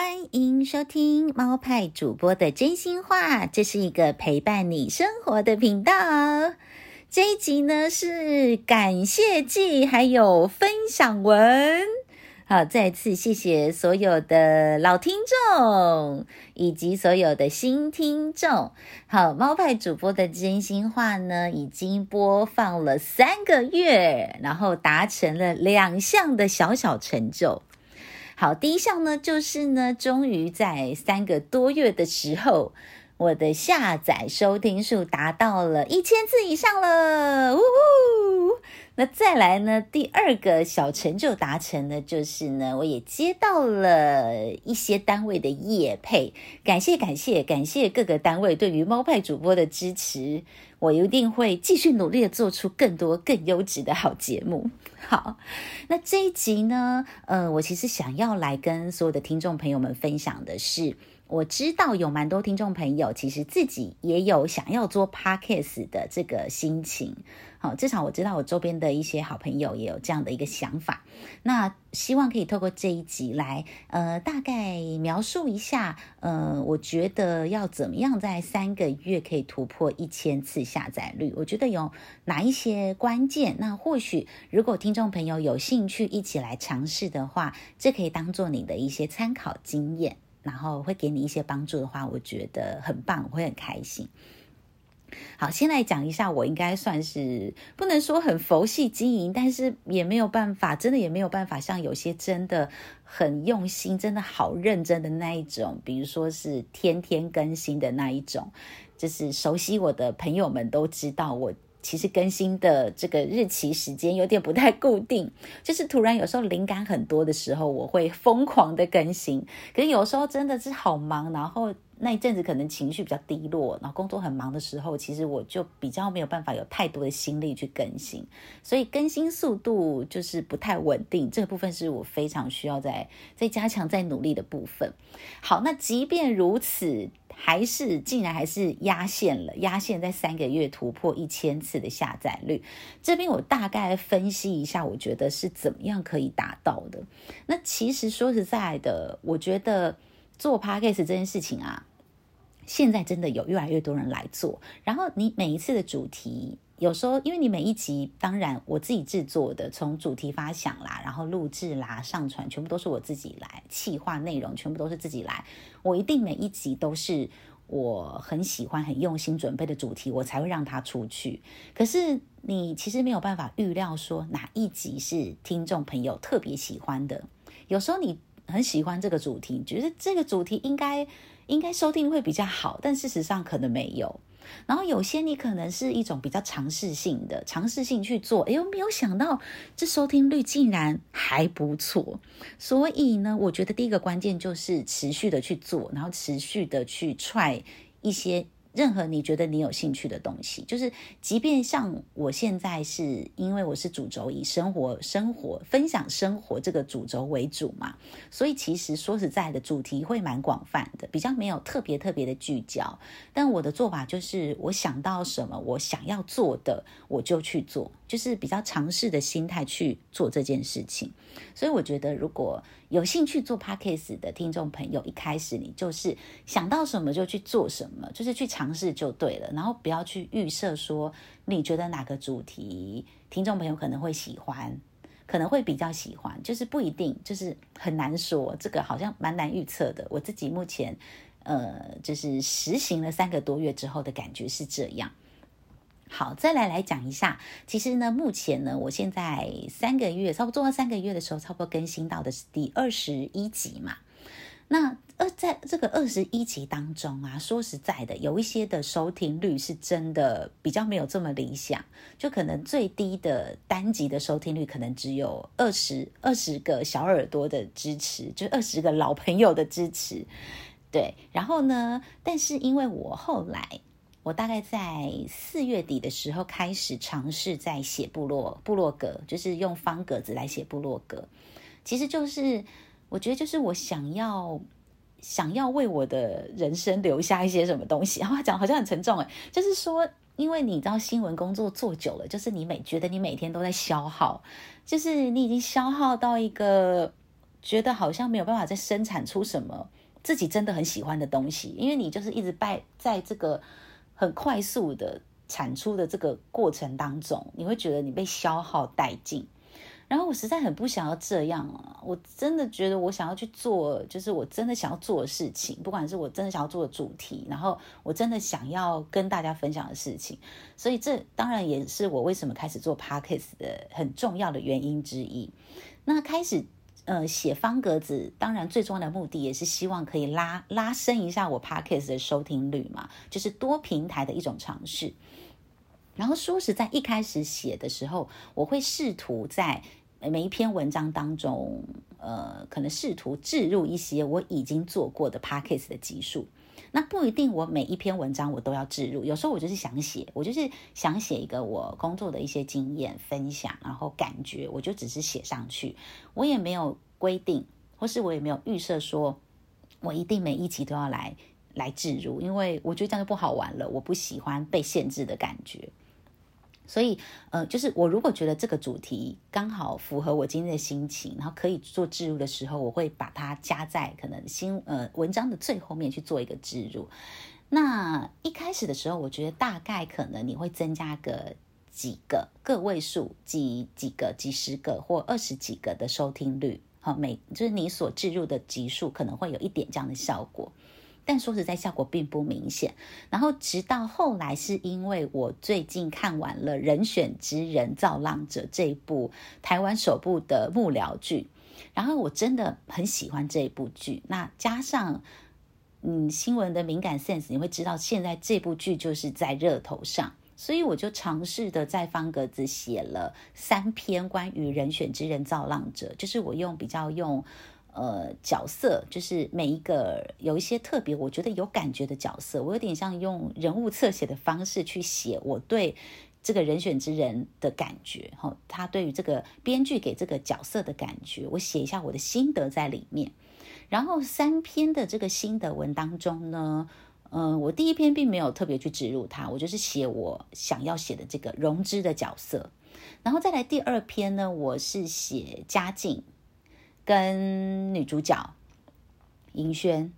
欢迎收听猫派主播的真心话，这是一个陪伴你生活的频道。这一集呢是感谢祭，还有分享文。好，再次谢谢所有的老听众以及所有的新听众。好，猫派主播的真心话呢，已经播放了三个月，然后达成了两项的小小成就。好，第一项呢，就是呢，终于在三个多月的时候，我的下载收听数达到了一千次以上了，呜呼！那再来呢，第二个小成就达成呢，就是呢，我也接到了一些单位的业配，感谢感谢感谢各个单位对于猫派主播的支持。我一定会继续努力的做出更多更优质的好节目。好，那这一集呢，呃，我其实想要来跟所有的听众朋友们分享的是，我知道有蛮多听众朋友其实自己也有想要做 Podcast 的这个心情。好，至少我知道我周边的一些好朋友也有这样的一个想法。那希望可以透过这一集来，呃，大概描述一下，呃，我觉得要怎么样在三个月可以突破一千次下载率？我觉得有哪一些关键？那或许如果听众朋友有兴趣一起来尝试的话，这可以当做你的一些参考经验，然后会给你一些帮助的话，我觉得很棒，我会很开心。好，先来讲一下，我应该算是不能说很佛系经营，但是也没有办法，真的也没有办法像有些真的很用心、真的好认真的那一种，比如说是天天更新的那一种，就是熟悉我的朋友们都知道，我其实更新的这个日期时间有点不太固定，就是突然有时候灵感很多的时候，我会疯狂的更新，可是有时候真的是好忙，然后。那一阵子可能情绪比较低落，然后工作很忙的时候，其实我就比较没有办法有太多的心力去更新，所以更新速度就是不太稳定。这个部分是我非常需要在在加强、在努力的部分。好，那即便如此，还是竟然还是压线了，压线在三个月突破一千次的下载率。这边我大概分析一下，我觉得是怎么样可以达到的。那其实说实在的，我觉得做 Podcast 这件事情啊。现在真的有越来越多人来做，然后你每一次的主题，有时候因为你每一集，当然我自己制作的，从主题发想啦，然后录制啦、上传，全部都是我自己来，企划内容全部都是自己来，我一定每一集都是我很喜欢、很用心准备的主题，我才会让它出去。可是你其实没有办法预料说哪一集是听众朋友特别喜欢的，有时候你很喜欢这个主题，觉得这个主题应该。应该收听会比较好，但事实上可能没有。然后有些你可能是一种比较尝试性的，尝试性去做，哎呦，没有想到这收听率竟然还不错。所以呢，我觉得第一个关键就是持续的去做，然后持续的去踹一些。任何你觉得你有兴趣的东西，就是即便像我现在是因为我是主轴以生活、生活分享生活这个主轴为主嘛，所以其实说实在的，主题会蛮广泛的，比较没有特别特别的聚焦。但我的做法就是，我想到什么，我想要做的，我就去做。就是比较尝试的心态去做这件事情，所以我觉得如果有兴趣做 Podcast 的听众朋友，一开始你就是想到什么就去做什么，就是去尝试就对了，然后不要去预设说你觉得哪个主题听众朋友可能会喜欢，可能会比较喜欢，就是不一定，就是很难说，这个好像蛮难预测的。我自己目前呃，就是实行了三个多月之后的感觉是这样。好，再来来讲一下。其实呢，目前呢，我现在三个月，差不多做到三个月的时候，差不多更新到的是第二十一集嘛。那呃，在这个二十一集当中啊，说实在的，有一些的收听率是真的比较没有这么理想，就可能最低的单集的收听率可能只有二十二十个小耳朵的支持，就二十个老朋友的支持。对，然后呢，但是因为我后来。我大概在四月底的时候开始尝试在写部落部落格，就是用方格子来写部落格。其实就是我觉得就是我想要想要为我的人生留下一些什么东西。然后他讲好像很沉重诶，就是说，因为你知道新闻工作做久了，就是你每觉得你每天都在消耗，就是你已经消耗到一个。觉得好像没有办法再生产出什么自己真的很喜欢的东西，因为你就是一直在在这个很快速的产出的这个过程当中，你会觉得你被消耗殆尽。然后我实在很不想要这样啊！我真的觉得我想要去做，就是我真的想要做的事情，不管是我真的想要做的主题，然后我真的想要跟大家分享的事情。所以这当然也是我为什么开始做 Podcast 的很重要的原因之一。那开始呃写方格子，当然最重要的目的也是希望可以拉拉伸一下我 Podcast 的收听率嘛，就是多平台的一种尝试。然后说实在，一开始写的时候，我会试图在每一篇文章当中，呃，可能试图置入一些我已经做过的 podcast 的集数。那不一定，我每一篇文章我都要置入。有时候我就是想写，我就是想写一个我工作的一些经验分享，然后感觉，我就只是写上去。我也没有规定，或是我也没有预设说，我一定每一集都要来来置入，因为我觉得这样就不好玩了。我不喜欢被限制的感觉。所以，呃，就是我如果觉得这个主题刚好符合我今天的心情，然后可以做置入的时候，我会把它加在可能新呃文章的最后面去做一个置入。那一开始的时候，我觉得大概可能你会增加个几个个位数，几几个、几十个或二十几个的收听率，好，每就是你所置入的集数可能会有一点这样的效果。但说实在，效果并不明显。然后直到后来，是因为我最近看完了《人选之人造浪者》这部台湾首部的幕僚剧，然后我真的很喜欢这部剧。那加上嗯新闻的敏感 sense，你会知道现在这部剧就是在热头上，所以我就尝试的在方格子写了三篇关于《人选之人造浪者》，就是我用比较用。呃，角色就是每一个有一些特别，我觉得有感觉的角色，我有点像用人物侧写的方式去写我对这个人选之人的感觉，哈，他对于这个编剧给这个角色的感觉，我写一下我的心得在里面。然后三篇的这个心得文当中呢，嗯、我第一篇并没有特别去植入他，我就是写我想要写的这个融之的角色。然后再来第二篇呢，我是写嘉靖。跟女主角银轩，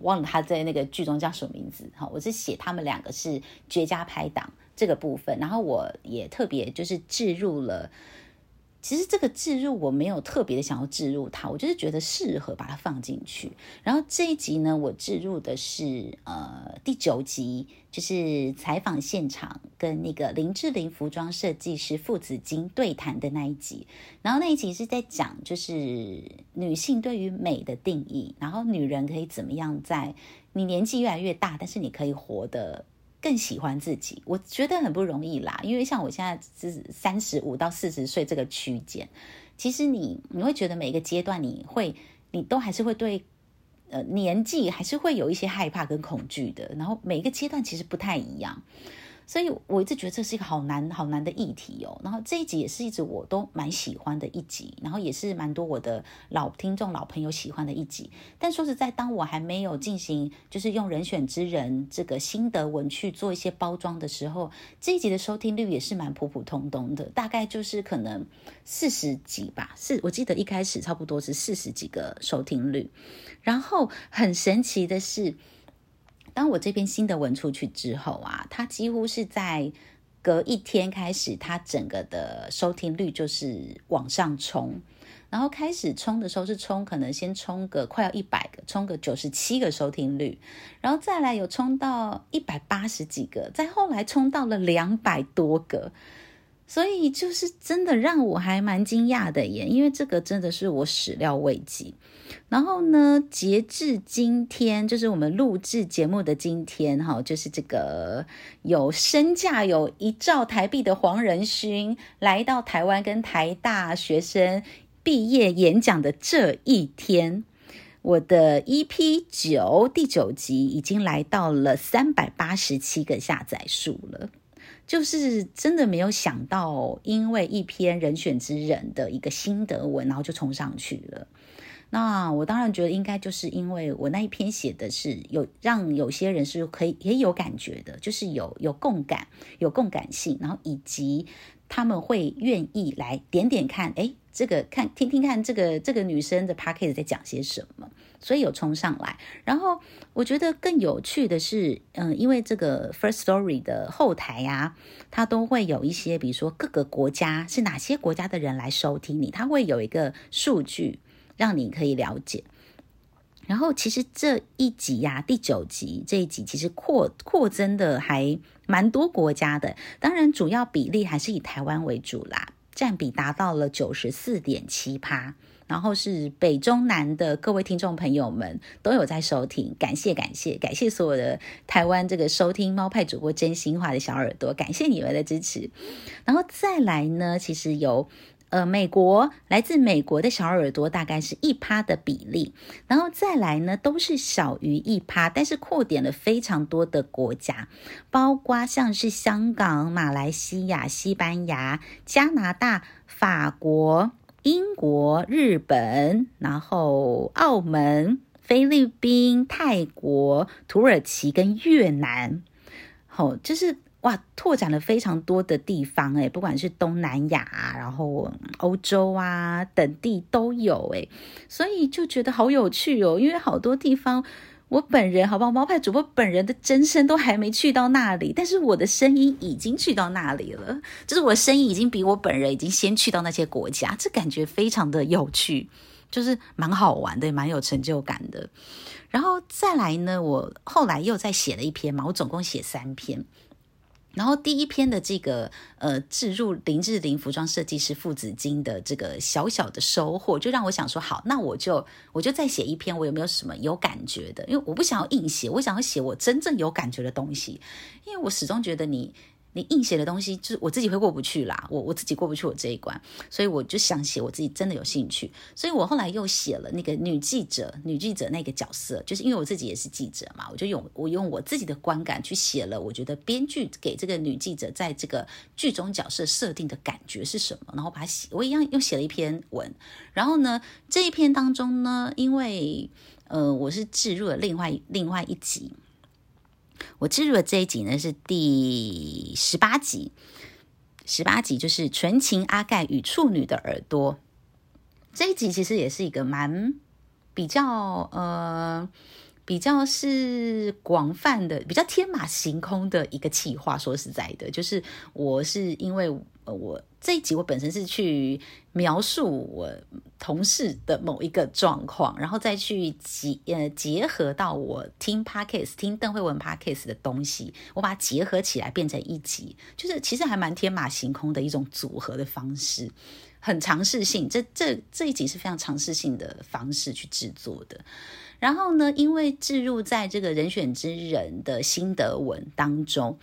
忘了她在那个剧中叫什么名字。哈，我是写他们两个是绝佳拍档这个部分，然后我也特别就是置入了。其实这个置入我没有特别的想要置入它，我就是觉得适合把它放进去。然后这一集呢，我置入的是呃第九集，就是采访现场跟那个林志玲服装设计师傅子金对谈的那一集。然后那一集是在讲就是女性对于美的定义，然后女人可以怎么样在你年纪越来越大，但是你可以活得。更喜欢自己，我觉得很不容易啦。因为像我现在是三十五到四十岁这个区间，其实你你会觉得每一个阶段，你会你都还是会对呃年纪还是会有一些害怕跟恐惧的。然后每一个阶段其实不太一样。所以我一直觉得这是一个好难好难的议题哦。然后这一集也是一直我都蛮喜欢的一集，然后也是蛮多我的老听众、老朋友喜欢的一集。但说实在，当我还没有进行就是用人选之人这个心得文去做一些包装的时候，这一集的收听率也是蛮普普通通的，大概就是可能四十几吧。是我记得一开始差不多是四十几个收听率。然后很神奇的是。当我这篇新的文出去之后啊，它几乎是在隔一天开始，它整个的收听率就是往上冲，然后开始冲的时候是冲，可能先冲个快要一百个，冲个九十七个收听率，然后再来有冲到一百八十几个，再后来冲到了两百多个。所以就是真的让我还蛮惊讶的耶，因为这个真的是我始料未及。然后呢，截至今天，就是我们录制节目的今天，哈，就是这个有身价有一兆台币的黄仁勋来到台湾跟台大学生毕业演讲的这一天，我的 EP 九第九集已经来到了三百八十七个下载数了。就是真的没有想到，因为一篇人选之人的一个心得文，然后就冲上去了。那我当然觉得应该就是因为我那一篇写的是有让有些人是可以也有感觉的，就是有有共感、有共感性，然后以及他们会愿意来点点看，哎，这个看听听看这个这个女生的 podcast 在讲些什么，所以有冲上来。然后我觉得更有趣的是，嗯，因为这个 First Story 的后台呀，它都会有一些，比如说各个国家是哪些国家的人来收听你，它会有一个数据让你可以了解。然后其实这一集呀，第九集这一集其实扩扩增的还蛮多国家的，当然主要比例还是以台湾为主啦。占比达到了九十四点七趴，然后是北中南的各位听众朋友们都有在收听，感谢感谢感谢所有的台湾这个收听猫派主播真心话的小耳朵，感谢你们的支持。然后再来呢，其实有。呃，美国来自美国的小耳朵大概是一趴的比例，然后再来呢，都是小于一趴，但是扩点了非常多的国家，包括像是香港、马来西亚、西班牙、加拿大、法国、英国、日本，然后澳门、菲律宾、泰国、土耳其跟越南，好，就是。哇，拓展了非常多的地方诶，不管是东南亚，然后欧洲啊等地都有诶，所以就觉得好有趣哦。因为好多地方，我本人好不好？猫派主播本人的真身都还没去到那里，但是我的声音已经去到那里了，就是我的声音已经比我本人已经先去到那些国家，这感觉非常的有趣，就是蛮好玩的，蛮有成就感的。然后再来呢，我后来又再写了一篇嘛，我总共写三篇。然后第一篇的这个呃，置入林志玲服装设计师父子经的这个小小的收获，就让我想说，好，那我就我就再写一篇，我有没有什么有感觉的？因为我不想要硬写，我想要写我真正有感觉的东西，因为我始终觉得你。你硬写的东西，就是我自己会过不去啦，我我自己过不去我这一关，所以我就想写我自己真的有兴趣，所以我后来又写了那个女记者，女记者那个角色，就是因为我自己也是记者嘛，我就用我用我自己的观感去写了，我觉得编剧给这个女记者在这个剧中角色设定的感觉是什么，然后把它写，我一样又写了一篇文，然后呢，这一篇当中呢，因为呃我是置入了另外另外一集。我置入的这一集呢，是第十八集，十八集就是纯情阿盖与处女的耳朵。这一集其实也是一个蛮比较呃比较是广泛的、比较天马行空的一个企划。说实在的，就是我是因为。呃，我这一集我本身是去描述我同事的某一个状况，然后再去结呃结合到我听 Podcast 听邓惠文 Podcast 的东西，我把它结合起来变成一集，就是其实还蛮天马行空的一种组合的方式，很尝试性。这这这一集是非常尝试性的方式去制作的。然后呢，因为置入在这个人选之人的心得文当中。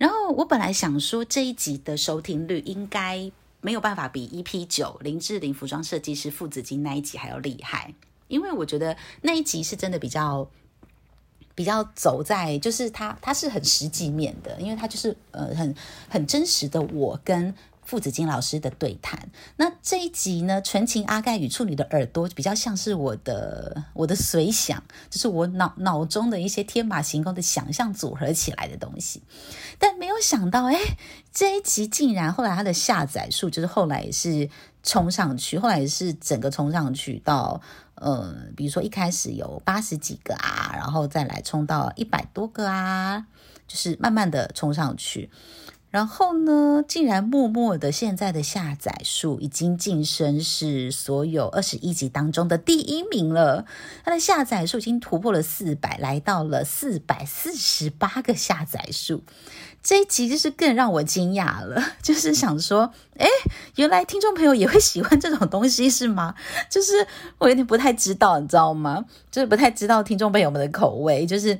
然后我本来想说，这一集的收听率应该没有办法比 EP 九林志玲服装设计师父子金那一集还要厉害，因为我觉得那一集是真的比较比较走在，就是他他是很实际面的，因为他就是呃很很真实的我跟。父子金老师的对谈，那这一集呢，纯情阿盖与处女的耳朵比较像是我的我的随想，就是我脑脑中的一些天马行空的想象组合起来的东西。但没有想到，哎，这一集竟然后来它的下载数，就是后来也是冲上去，后来也是整个冲上去到，呃，比如说一开始有八十几个啊，然后再来冲到一百多个啊，就是慢慢的冲上去。然后呢，竟然默默的，现在的下载数已经晋升是所有二十一集当中的第一名了。它的下载数已经突破了四百，来到了四百四十八个下载数。这一集就是更让我惊讶了，就是想说，诶，原来听众朋友也会喜欢这种东西是吗？就是我有点不太知道，你知道吗？就是不太知道听众朋友们的口味，就是。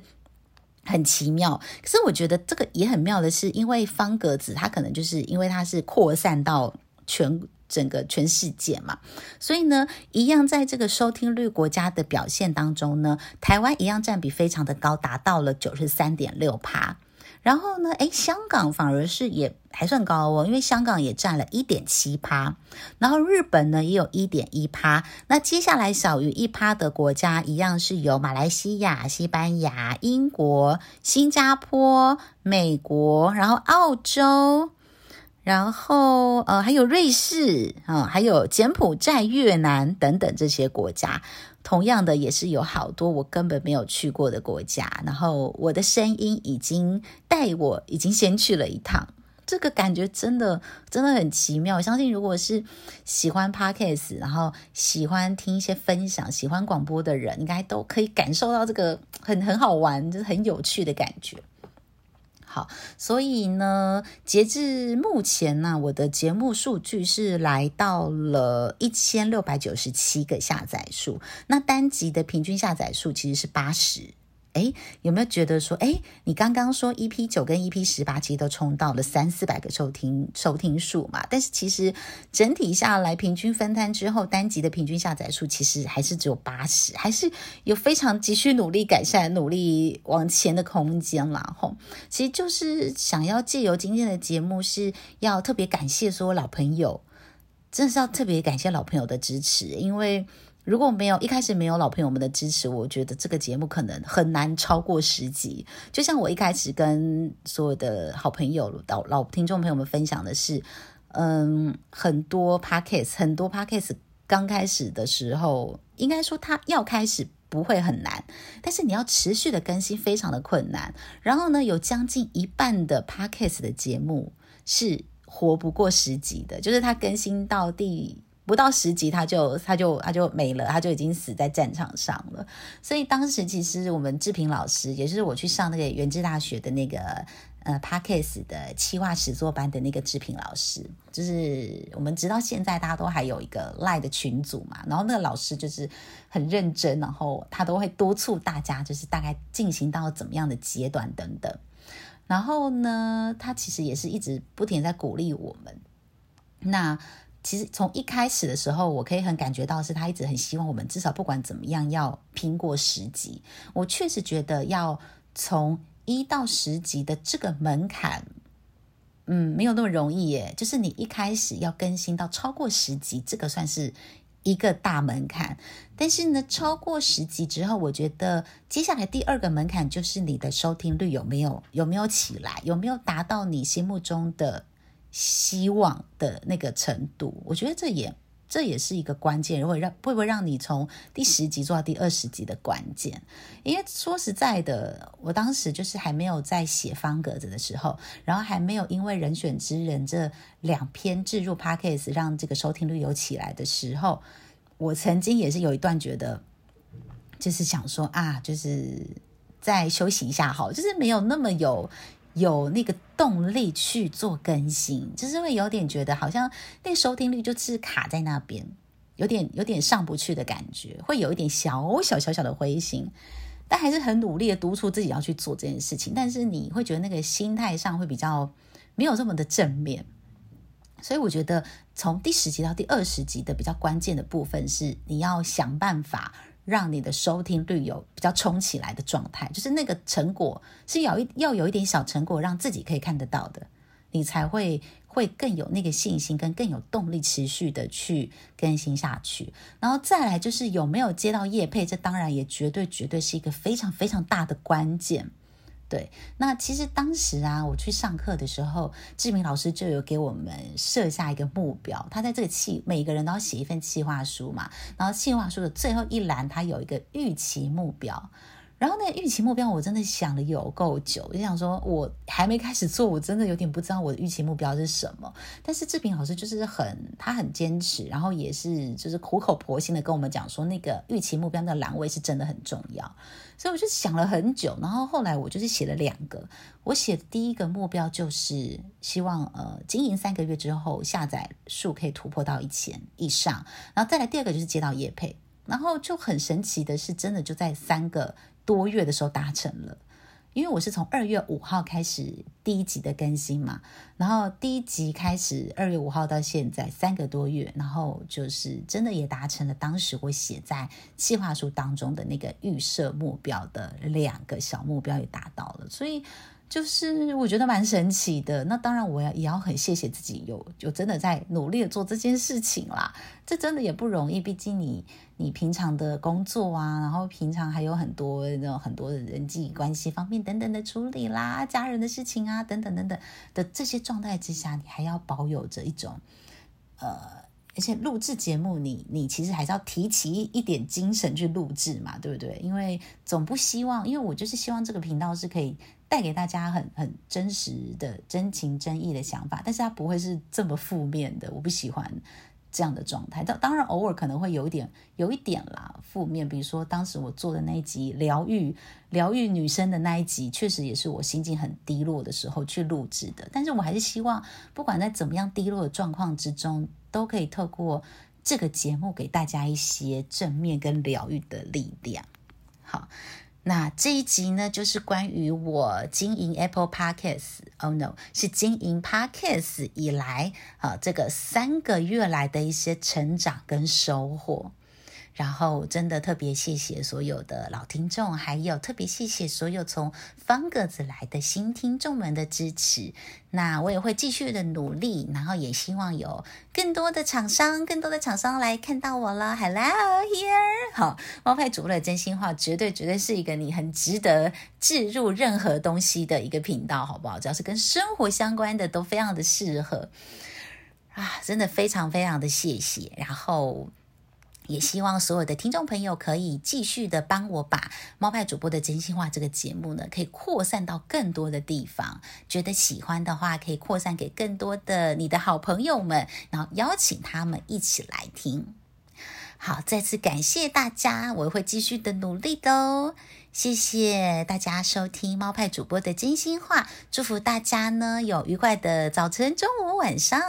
很奇妙，可是我觉得这个也很妙的是，因为方格子它可能就是因为它是扩散到全整个全世界嘛，所以呢，一样在这个收听率国家的表现当中呢，台湾一样占比非常的高，达到了九十三点六趴。然后呢，诶，香港反而是也还算高哦，因为香港也占了一点七趴，然后日本呢也有一点一趴。那接下来小于一趴的国家一样是由马来西亚、西班牙、英国、新加坡、美国，然后澳洲。然后呃还有瑞士啊、还有柬埔寨、越南等等这些国家，同样的也是有好多我根本没有去过的国家，然后我的声音已经带我已经先去了一趟。这个感觉真的真的很奇妙。我相信，如果是喜欢 Podcast，然后喜欢听一些分享、喜欢广播的人，应该都可以感受到这个很很好玩、就是很有趣的感觉。好，所以呢，截至目前呢，我的节目数据是来到了一千六百九十七个下载数。那单集的平均下载数其实是八十。哎，有没有觉得说，哎，你刚刚说 EP 九跟 EP 十八其实都冲到了三四百个收听收听数嘛？但是其实整体下来，平均分摊之后，单集的平均下载数其实还是只有八十，还是有非常急需努力改善、努力往前的空间啦。吼，其实就是想要借由今天的节目，是要特别感谢所有老朋友，真的是要特别感谢老朋友的支持，因为。如果没有一开始没有老朋友们的支持，我觉得这个节目可能很难超过十集。就像我一开始跟所有的好朋友、老老听众朋友们分享的是，嗯，很多 podcast 很多 podcast 刚开始的时候，应该说它要开始不会很难，但是你要持续的更新非常的困难。然后呢，有将近一半的 podcast 的节目是活不过十集的，就是它更新到第。不到十集，他就他就他就没了，他就已经死在战场上了。所以当时其实我们志平老师，也就是我去上那个元治大学的那个呃 Podcast 的企划实作班的那个志平老师，就是我们直到现在大家都还有一个 Line 的群组嘛。然后那个老师就是很认真，然后他都会督促大家，就是大概进行到怎么样的阶段等等。然后呢，他其实也是一直不停在鼓励我们。那。其实从一开始的时候，我可以很感觉到是他一直很希望我们至少不管怎么样要拼过十级。我确实觉得要从一到十级的这个门槛，嗯，没有那么容易耶。就是你一开始要更新到超过十级，这个算是一个大门槛。但是呢，超过十级之后，我觉得接下来第二个门槛就是你的收听率有没有有没有起来，有没有达到你心目中的。希望的那个程度，我觉得这也这也是一个关键，会让会不会让你从第十集做到第二十集的关键。因为说实在的，我当时就是还没有在写方格子的时候，然后还没有因为人选之人这两篇置入 Podcast 让这个收听率有起来的时候，我曾经也是有一段觉得，就是想说啊，就是再休息一下好，就是没有那么有。有那个动力去做更新，就是会有点觉得好像那个收听率就是卡在那边，有点有点上不去的感觉，会有一点小小小小的灰心，但还是很努力的督促自己要去做这件事情。但是你会觉得那个心态上会比较没有这么的正面，所以我觉得从第十集到第二十集的比较关键的部分是你要想办法。让你的收听率有比较冲起来的状态，就是那个成果是有一要有一点小成果，让自己可以看得到的，你才会会更有那个信心，跟更有动力持续的去更新下去。然后再来就是有没有接到业配，这当然也绝对绝对是一个非常非常大的关键。对，那其实当时啊，我去上课的时候，志明老师就有给我们设下一个目标。他在这个企，每个人都要写一份企划书嘛，然后企划书的最后一栏，他有一个预期目标。然后那个预期目标，我真的想了有够久，我就想说，我还没开始做，我真的有点不知道我的预期目标是什么。但是志平老师就是很，他很坚持，然后也是就是苦口婆心的跟我们讲说，那个预期目标的栏位是真的很重要。所以我就想了很久，然后后来我就是写了两个。我写的第一个目标就是希望呃经营三个月之后，下载数可以突破到一千以上，然后再来第二个就是接到业配，然后就很神奇的是，真的就在三个。多月的时候达成了，因为我是从二月五号开始第一集的更新嘛，然后第一集开始二月五号到现在三个多月，然后就是真的也达成了当时我写在计划书当中的那个预设目标的两个小目标也达到了，所以就是我觉得蛮神奇的。那当然，我也要很谢谢自己有就真的在努力的做这件事情啦。这真的也不容易，毕竟你你平常的工作啊，然后平常还有很多那种很多的人际关系方面等等的处理啦，家人的事情啊等等等等的这些状态之下，你还要保有着一种呃。而且录制节目你，你你其实还是要提起一点精神去录制嘛，对不对？因为总不希望，因为我就是希望这个频道是可以带给大家很很真实的真情真意的想法，但是它不会是这么负面的，我不喜欢这样的状态。当当然偶尔可能会有一点有一点啦负面，比如说当时我做的那一集疗愈疗愈女生的那一集，确实也是我心情很低落的时候去录制的。但是我还是希望，不管在怎么样低落的状况之中。都可以透过这个节目给大家一些正面跟疗愈的力量。好，那这一集呢，就是关于我经营 Apple Podcast，Oh no，是经营 Podcast 以来啊，这个三个月来的一些成长跟收获。然后，真的特别谢谢所有的老听众，还有特别谢谢所有从方格子来的新听众们的支持。那我也会继续的努力，然后也希望有更多的厂商、更多的厂商来看到我了。Hello here，好，猫派主播的真心话，绝对绝对是一个你很值得置入任何东西的一个频道，好不好？只要是跟生活相关的，都非常的适合啊！真的非常非常的谢谢，然后。也希望所有的听众朋友可以继续的帮我把猫派主播的真心话这个节目呢，可以扩散到更多的地方。觉得喜欢的话，可以扩散给更多的你的好朋友们，然后邀请他们一起来听。好，再次感谢大家，我会继续的努力的哦。谢谢大家收听猫派主播的真心话，祝福大家呢有愉快的早晨、中午、晚上，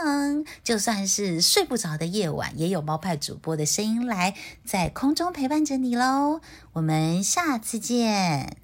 就算是睡不着的夜晚，也有猫派主播的声音来在空中陪伴着你喽。我们下次见。